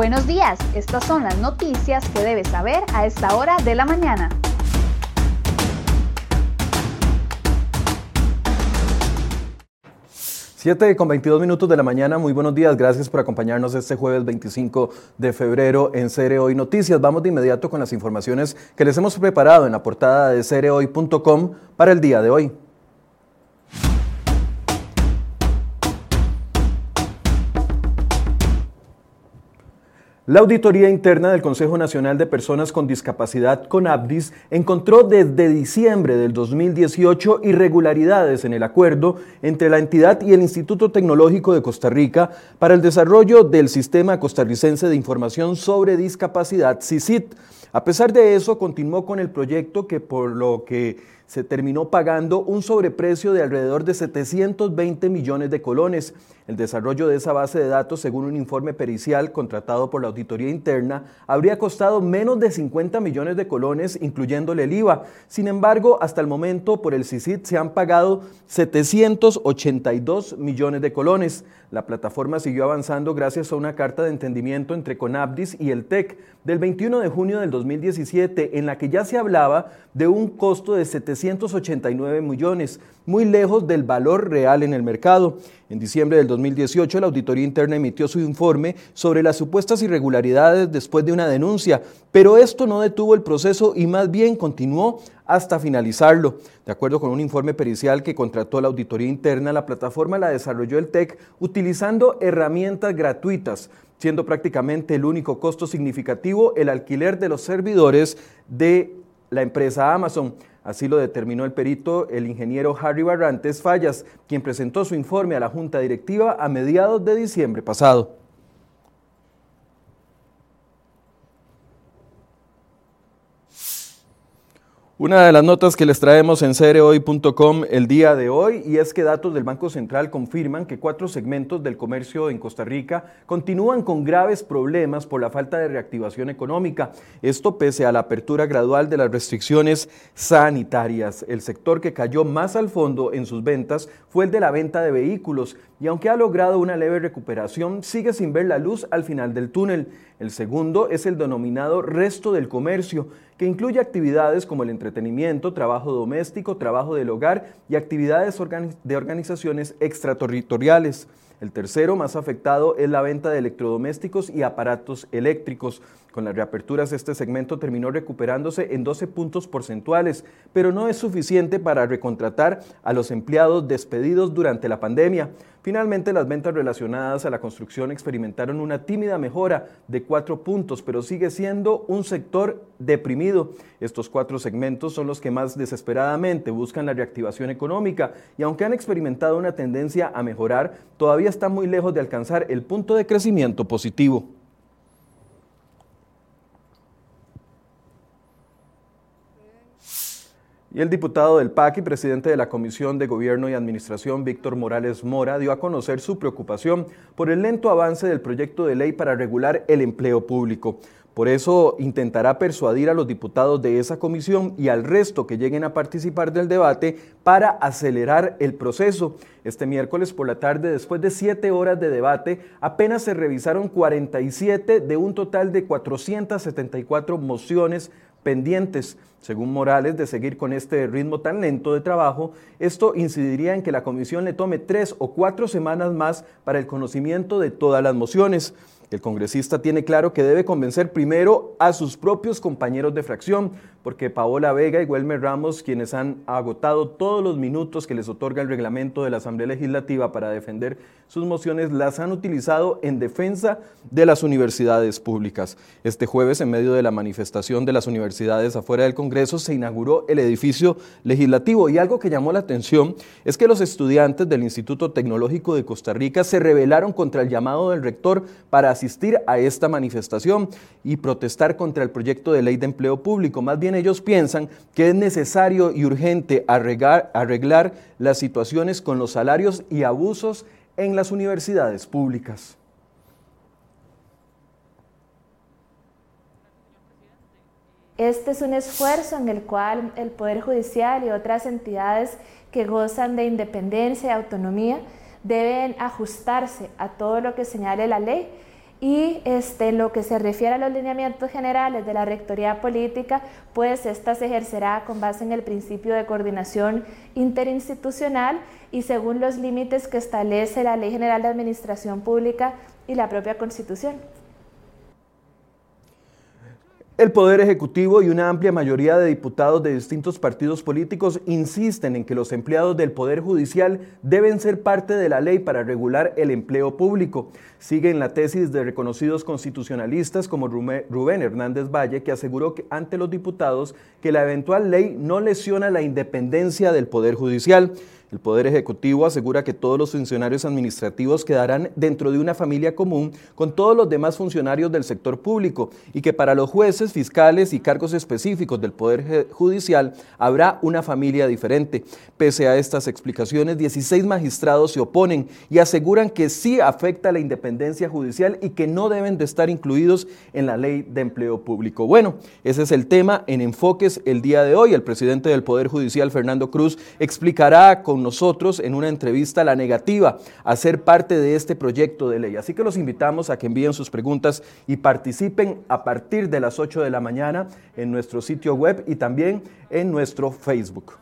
Buenos días, estas son las noticias que debes saber a esta hora de la mañana. 7 con 22 minutos de la mañana, muy buenos días, gracias por acompañarnos este jueves 25 de febrero en Cere Hoy Noticias. Vamos de inmediato con las informaciones que les hemos preparado en la portada de cerehoy.com para el día de hoy. La Auditoría Interna del Consejo Nacional de Personas con Discapacidad, CONAPDIS, encontró desde diciembre del 2018 irregularidades en el acuerdo entre la entidad y el Instituto Tecnológico de Costa Rica para el desarrollo del Sistema Costarricense de Información sobre Discapacidad, CICIT. A pesar de eso, continuó con el proyecto que por lo que se terminó pagando un sobreprecio de alrededor de 720 millones de colones. El desarrollo de esa base de datos, según un informe pericial contratado por la Auditoría Interna, habría costado menos de 50 millones de colones, incluyéndole el IVA. Sin embargo, hasta el momento, por el CICIT se han pagado 782 millones de colones. La plataforma siguió avanzando gracias a una carta de entendimiento entre Conabdis y el TEC del 21 de junio del 2017, en la que ya se hablaba de un costo de 789 millones, muy lejos del valor real en el mercado. En diciembre del 2018, la Auditoría Interna emitió su informe sobre las supuestas irregularidades después de una denuncia, pero esto no detuvo el proceso y más bien continuó hasta finalizarlo. De acuerdo con un informe pericial que contrató la Auditoría Interna, la plataforma la desarrolló el TEC utilizando herramientas gratuitas, siendo prácticamente el único costo significativo el alquiler de los servidores de la empresa Amazon. Así lo determinó el perito, el ingeniero Harry Barrantes Fallas, quien presentó su informe a la Junta Directiva a mediados de diciembre pasado. Una de las notas que les traemos en cereoy.com el día de hoy y es que datos del Banco Central confirman que cuatro segmentos del comercio en Costa Rica continúan con graves problemas por la falta de reactivación económica. Esto pese a la apertura gradual de las restricciones sanitarias. El sector que cayó más al fondo en sus ventas fue el de la venta de vehículos y aunque ha logrado una leve recuperación, sigue sin ver la luz al final del túnel. El segundo es el denominado resto del comercio que incluye actividades como el entretenimiento, trabajo doméstico, trabajo del hogar y actividades de organizaciones extraterritoriales. El tercero, más afectado, es la venta de electrodomésticos y aparatos eléctricos. Con las reaperturas, este segmento terminó recuperándose en 12 puntos porcentuales, pero no es suficiente para recontratar a los empleados despedidos durante la pandemia. Finalmente, las ventas relacionadas a la construcción experimentaron una tímida mejora de cuatro puntos, pero sigue siendo un sector deprimido. Estos cuatro segmentos son los que más desesperadamente buscan la reactivación económica y aunque han experimentado una tendencia a mejorar, todavía están muy lejos de alcanzar el punto de crecimiento positivo. El diputado del PAC y presidente de la Comisión de Gobierno y Administración, Víctor Morales Mora, dio a conocer su preocupación por el lento avance del proyecto de ley para regular el empleo público. Por eso intentará persuadir a los diputados de esa comisión y al resto que lleguen a participar del debate para acelerar el proceso. Este miércoles por la tarde, después de siete horas de debate, apenas se revisaron 47 de un total de 474 mociones pendientes. Según Morales, de seguir con este ritmo tan lento de trabajo, esto incidiría en que la comisión le tome tres o cuatro semanas más para el conocimiento de todas las mociones. El congresista tiene claro que debe convencer primero a sus propios compañeros de fracción, porque Paola Vega y Welmer Ramos, quienes han agotado todos los minutos que les otorga el reglamento de la Asamblea Legislativa para defender sus mociones, las han utilizado en defensa de las universidades públicas. Este jueves, en medio de la manifestación de las universidades afuera del Congreso, se inauguró el edificio legislativo y algo que llamó la atención es que los estudiantes del Instituto Tecnológico de Costa Rica se rebelaron contra el llamado del rector para asistir a esta manifestación y protestar contra el proyecto de ley de empleo público. Más bien, ellos piensan que es necesario y urgente arreglar, arreglar las situaciones con los salarios y abusos en las universidades públicas. Este es un esfuerzo en el cual el Poder Judicial y otras entidades que gozan de independencia y autonomía deben ajustarse a todo lo que señale la ley y este, lo que se refiere a los lineamientos generales de la Rectoría Política, pues esta se ejercerá con base en el principio de coordinación interinstitucional y según los límites que establece la Ley General de Administración Pública y la propia Constitución. El Poder Ejecutivo y una amplia mayoría de diputados de distintos partidos políticos insisten en que los empleados del Poder Judicial deben ser parte de la ley para regular el empleo público. Siguen la tesis de reconocidos constitucionalistas como Rubén Hernández Valle, que aseguró ante los diputados que la eventual ley no lesiona la independencia del Poder Judicial. El Poder Ejecutivo asegura que todos los funcionarios administrativos quedarán dentro de una familia común con todos los demás funcionarios del sector público y que para los jueces, fiscales y cargos específicos del Poder Judicial habrá una familia diferente. Pese a estas explicaciones, 16 magistrados se oponen y aseguran que sí afecta la independencia judicial y que no deben de estar incluidos en la ley de empleo público. Bueno, ese es el tema en enfoques el día de hoy. El presidente del Poder Judicial, Fernando Cruz, explicará con nosotros en una entrevista la negativa a ser parte de este proyecto de ley. Así que los invitamos a que envíen sus preguntas y participen a partir de las 8 de la mañana en nuestro sitio web y también en nuestro Facebook.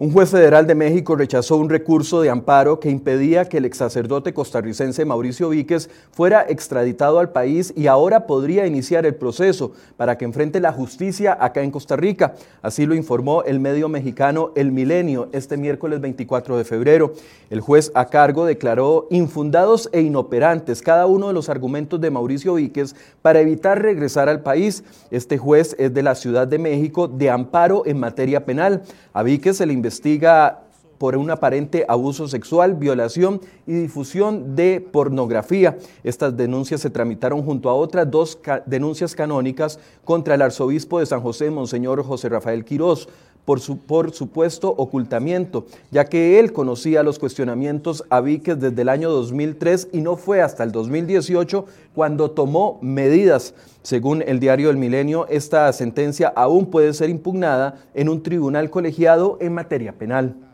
Un juez federal de México rechazó un recurso de amparo que impedía que el ex sacerdote costarricense Mauricio Víquez fuera extraditado al país y ahora podría iniciar el proceso para que enfrente la justicia acá en Costa Rica. Así lo informó el medio mexicano El Milenio este miércoles 24 de febrero. El juez a cargo declaró infundados e inoperantes cada uno de los argumentos de Mauricio Víquez para evitar regresar al país. Este juez es de la Ciudad de México de amparo en materia penal. A Víquez se le investiga por un aparente abuso sexual, violación y difusión de pornografía. Estas denuncias se tramitaron junto a otras dos denuncias canónicas contra el arzobispo de San José, Monseñor José Rafael Quirós, por, su, por supuesto ocultamiento, ya que él conocía los cuestionamientos a Víquez desde el año 2003 y no fue hasta el 2018 cuando tomó medidas. Según el diario El Milenio, esta sentencia aún puede ser impugnada en un tribunal colegiado en materia penal.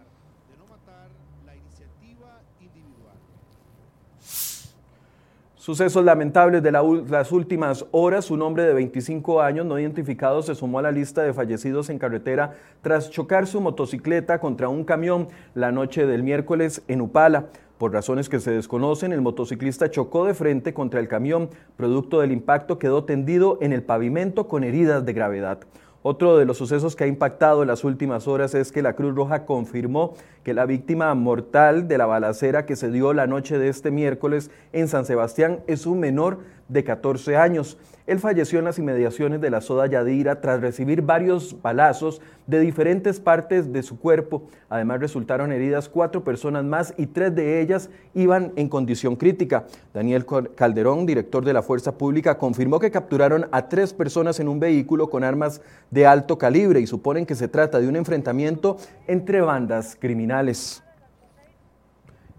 Sucesos lamentables de las últimas horas. Un hombre de 25 años no identificado se sumó a la lista de fallecidos en carretera tras chocar su motocicleta contra un camión la noche del miércoles en Upala. Por razones que se desconocen, el motociclista chocó de frente contra el camión. Producto del impacto quedó tendido en el pavimento con heridas de gravedad. Otro de los sucesos que ha impactado en las últimas horas es que la Cruz Roja confirmó que la víctima mortal de la balacera que se dio la noche de este miércoles en San Sebastián es un menor de 14 años. Él falleció en las inmediaciones de la Soda Yadira tras recibir varios balazos de diferentes partes de su cuerpo. Además resultaron heridas cuatro personas más y tres de ellas iban en condición crítica. Daniel Calderón, director de la Fuerza Pública, confirmó que capturaron a tres personas en un vehículo con armas de alto calibre y suponen que se trata de un enfrentamiento entre bandas criminales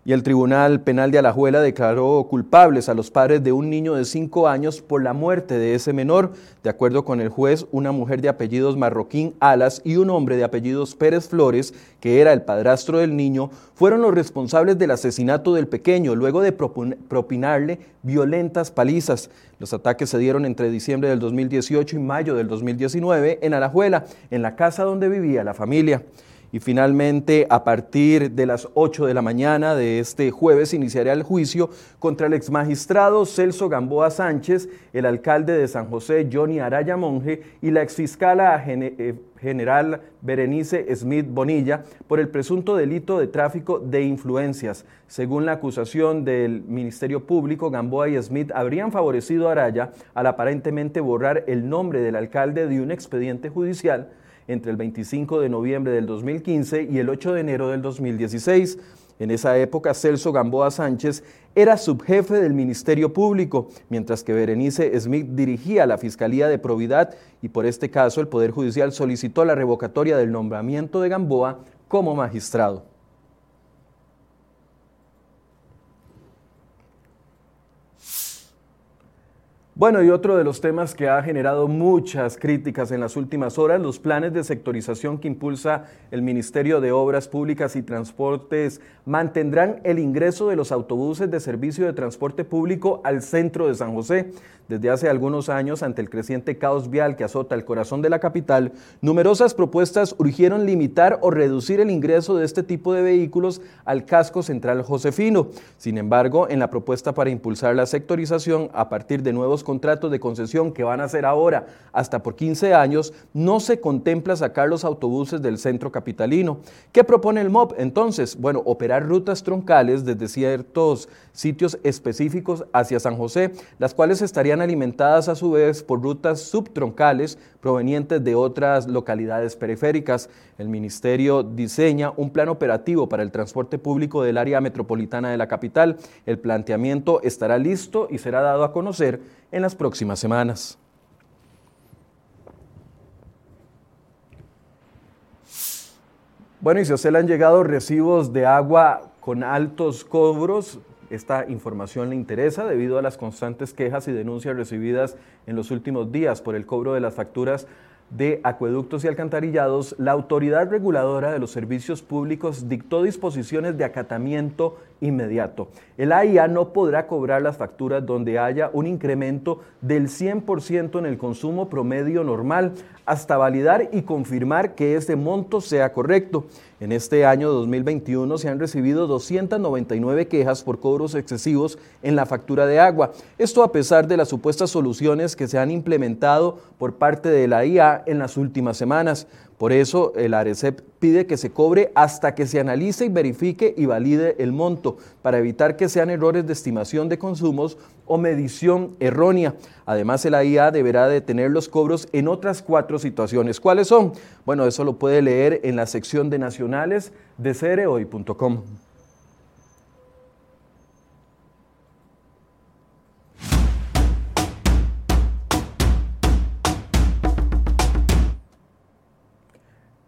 y el Tribunal Penal de Alajuela declaró culpables a los padres de un niño de 5 años por la muerte de ese menor. De acuerdo con el juez, una mujer de apellidos Marroquín Alas y un hombre de apellidos Pérez Flores, que era el padrastro del niño, fueron los responsables del asesinato del pequeño, luego de propinarle violentas palizas. Los ataques se dieron entre diciembre del 2018 y mayo del 2019 en Alajuela, en la casa donde vivía la familia. Y finalmente, a partir de las 8 de la mañana de este jueves, iniciará el juicio contra el exmagistrado Celso Gamboa Sánchez, el alcalde de San José, Johnny Araya Monje, y la exfiscala eh, general Berenice Smith Bonilla por el presunto delito de tráfico de influencias. Según la acusación del Ministerio Público, Gamboa y Smith habrían favorecido a Araya al aparentemente borrar el nombre del alcalde de un expediente judicial entre el 25 de noviembre del 2015 y el 8 de enero del 2016. En esa época, Celso Gamboa Sánchez era subjefe del Ministerio Público, mientras que Berenice Smith dirigía la Fiscalía de Probidad y por este caso el Poder Judicial solicitó la revocatoria del nombramiento de Gamboa como magistrado. Bueno, y otro de los temas que ha generado muchas críticas en las últimas horas, los planes de sectorización que impulsa el Ministerio de Obras Públicas y Transportes mantendrán el ingreso de los autobuses de servicio de transporte público al centro de San José. Desde hace algunos años, ante el creciente caos vial que azota el corazón de la capital, numerosas propuestas urgieron limitar o reducir el ingreso de este tipo de vehículos al casco central josefino. Sin embargo, en la propuesta para impulsar la sectorización a partir de nuevos contratos de concesión que van a ser ahora hasta por 15 años, no se contempla sacar los autobuses del centro capitalino. ¿Qué propone el MOB entonces? Bueno, operar rutas troncales desde ciertos sitios específicos hacia San José, las cuales estarían alimentadas a su vez por rutas subtroncales provenientes de otras localidades periféricas. El ministerio diseña un plan operativo para el transporte público del área metropolitana de la capital. El planteamiento estará listo y será dado a conocer en las próximas semanas. Bueno, y si a usted le han llegado recibos de agua con altos cobros, esta información le interesa debido a las constantes quejas y denuncias recibidas en los últimos días por el cobro de las facturas de acueductos y alcantarillados, la Autoridad Reguladora de los Servicios Públicos dictó disposiciones de acatamiento inmediato. El AIA no podrá cobrar las facturas donde haya un incremento del 100% en el consumo promedio normal hasta validar y confirmar que ese monto sea correcto. En este año 2021 se han recibido 299 quejas por cobros excesivos en la factura de agua. Esto a pesar de las supuestas soluciones que se han implementado por parte de la IA en las últimas semanas. Por eso el ARECEP pide que se cobre hasta que se analice y verifique y valide el monto, para evitar que sean errores de estimación de consumos o medición errónea. Además, el AIA deberá detener los cobros en otras cuatro situaciones. ¿Cuáles son? Bueno, eso lo puede leer en la sección de nacionales de cereoy.com.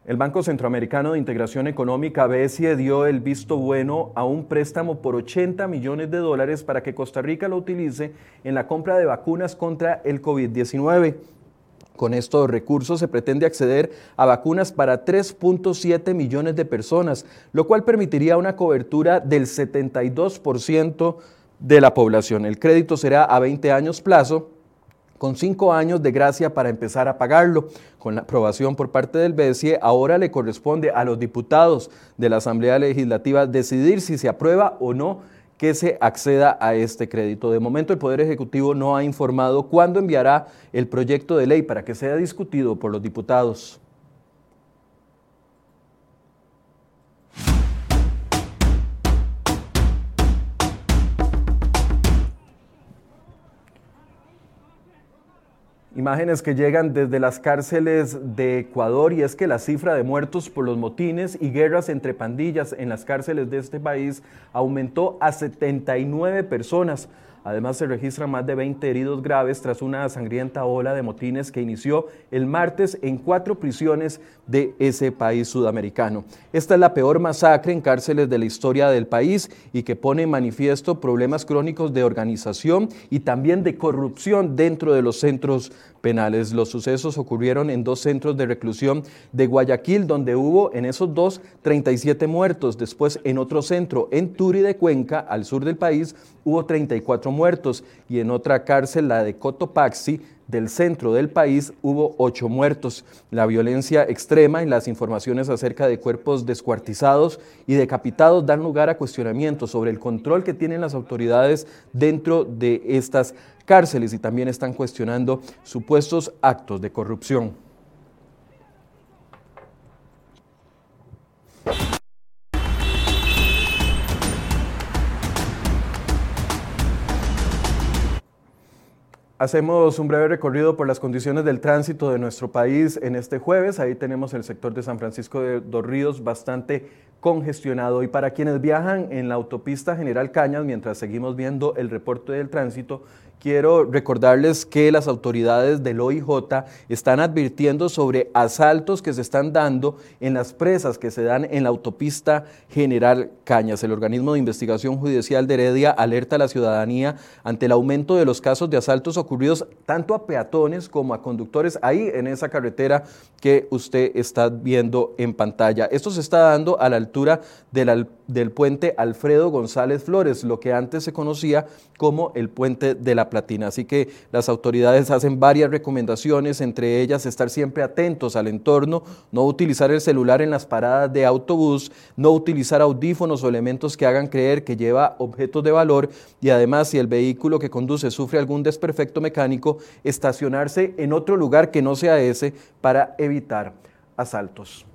El Banco Centroamericano de Integración Económica, BESIE, dio el visto bueno a un préstamo por 80 millones de dólares para que Costa Rica lo utilice en la compra de vacunas contra el COVID-19. Con estos recursos se pretende acceder a vacunas para 3.7 millones de personas, lo cual permitiría una cobertura del 72% de la población. El crédito será a 20 años plazo con cinco años de gracia para empezar a pagarlo. Con la aprobación por parte del BCE, ahora le corresponde a los diputados de la Asamblea Legislativa decidir si se aprueba o no que se acceda a este crédito. De momento, el Poder Ejecutivo no ha informado cuándo enviará el proyecto de ley para que sea discutido por los diputados. Imágenes que llegan desde las cárceles de Ecuador y es que la cifra de muertos por los motines y guerras entre pandillas en las cárceles de este país aumentó a 79 personas. Además, se registran más de 20 heridos graves tras una sangrienta ola de motines que inició el martes en cuatro prisiones de ese país sudamericano. Esta es la peor masacre en cárceles de la historia del país y que pone en manifiesto problemas crónicos de organización y también de corrupción dentro de los centros penales. Los sucesos ocurrieron en dos centros de reclusión de Guayaquil, donde hubo en esos dos 37 muertos. Después en otro centro, en Turi de Cuenca, al sur del país, hubo 34 muertos. Y en otra cárcel, la de Cotopaxi, del centro del país hubo ocho muertos. La violencia extrema y las informaciones acerca de cuerpos descuartizados y decapitados dan lugar a cuestionamientos sobre el control que tienen las autoridades dentro de estas cárceles y también están cuestionando supuestos actos de corrupción. Hacemos un breve recorrido por las condiciones del tránsito de nuestro país en este jueves. Ahí tenemos el sector de San Francisco de Dos Ríos bastante congestionado. Y para quienes viajan en la autopista General Cañas, mientras seguimos viendo el reporte del tránsito, quiero recordarles que las autoridades del OIJ están advirtiendo sobre asaltos que se están dando en las presas que se dan en la autopista General Cañas. El organismo de investigación judicial de Heredia alerta a la ciudadanía ante el aumento de los casos de asaltos ocurridos tanto a peatones como a conductores ahí en esa carretera que usted está viendo en pantalla. Esto se está dando a la altura del, del puente Alfredo González Flores, lo que antes se conocía como el puente de la Platina. Así que las autoridades hacen varias recomendaciones, entre ellas estar siempre atentos al entorno, no utilizar el celular en las paradas de autobús, no utilizar audífonos o elementos que hagan creer que lleva objetos de valor y además si el vehículo que conduce sufre algún desperfecto mecánico, estacionarse en otro lugar que no sea ese para evitar asaltos.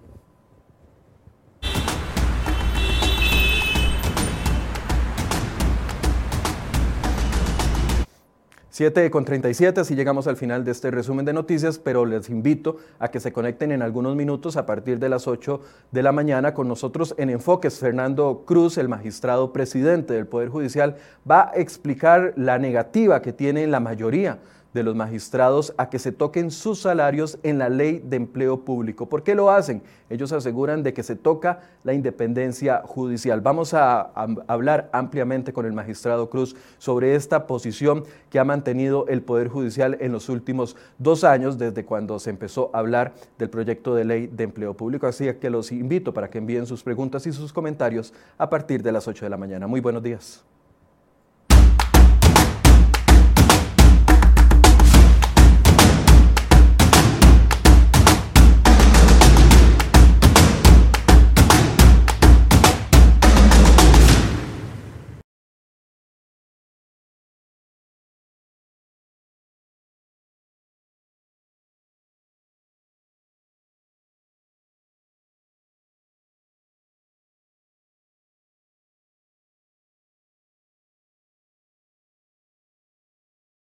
7 con 37, así llegamos al final de este resumen de noticias, pero les invito a que se conecten en algunos minutos a partir de las 8 de la mañana con nosotros en Enfoques. Fernando Cruz, el magistrado presidente del Poder Judicial, va a explicar la negativa que tiene la mayoría de los magistrados a que se toquen sus salarios en la ley de empleo público. ¿Por qué lo hacen? Ellos aseguran de que se toca la independencia judicial. Vamos a, hablar ampliamente con el magistrado Cruz sobre esta posición que ha mantenido el Poder Judicial en los últimos dos años, desde cuando se empezó a hablar del proyecto de ley de empleo público. Así que los invito para que envíen sus preguntas y sus comentarios a partir de las 8 de la mañana. Muy buenos días.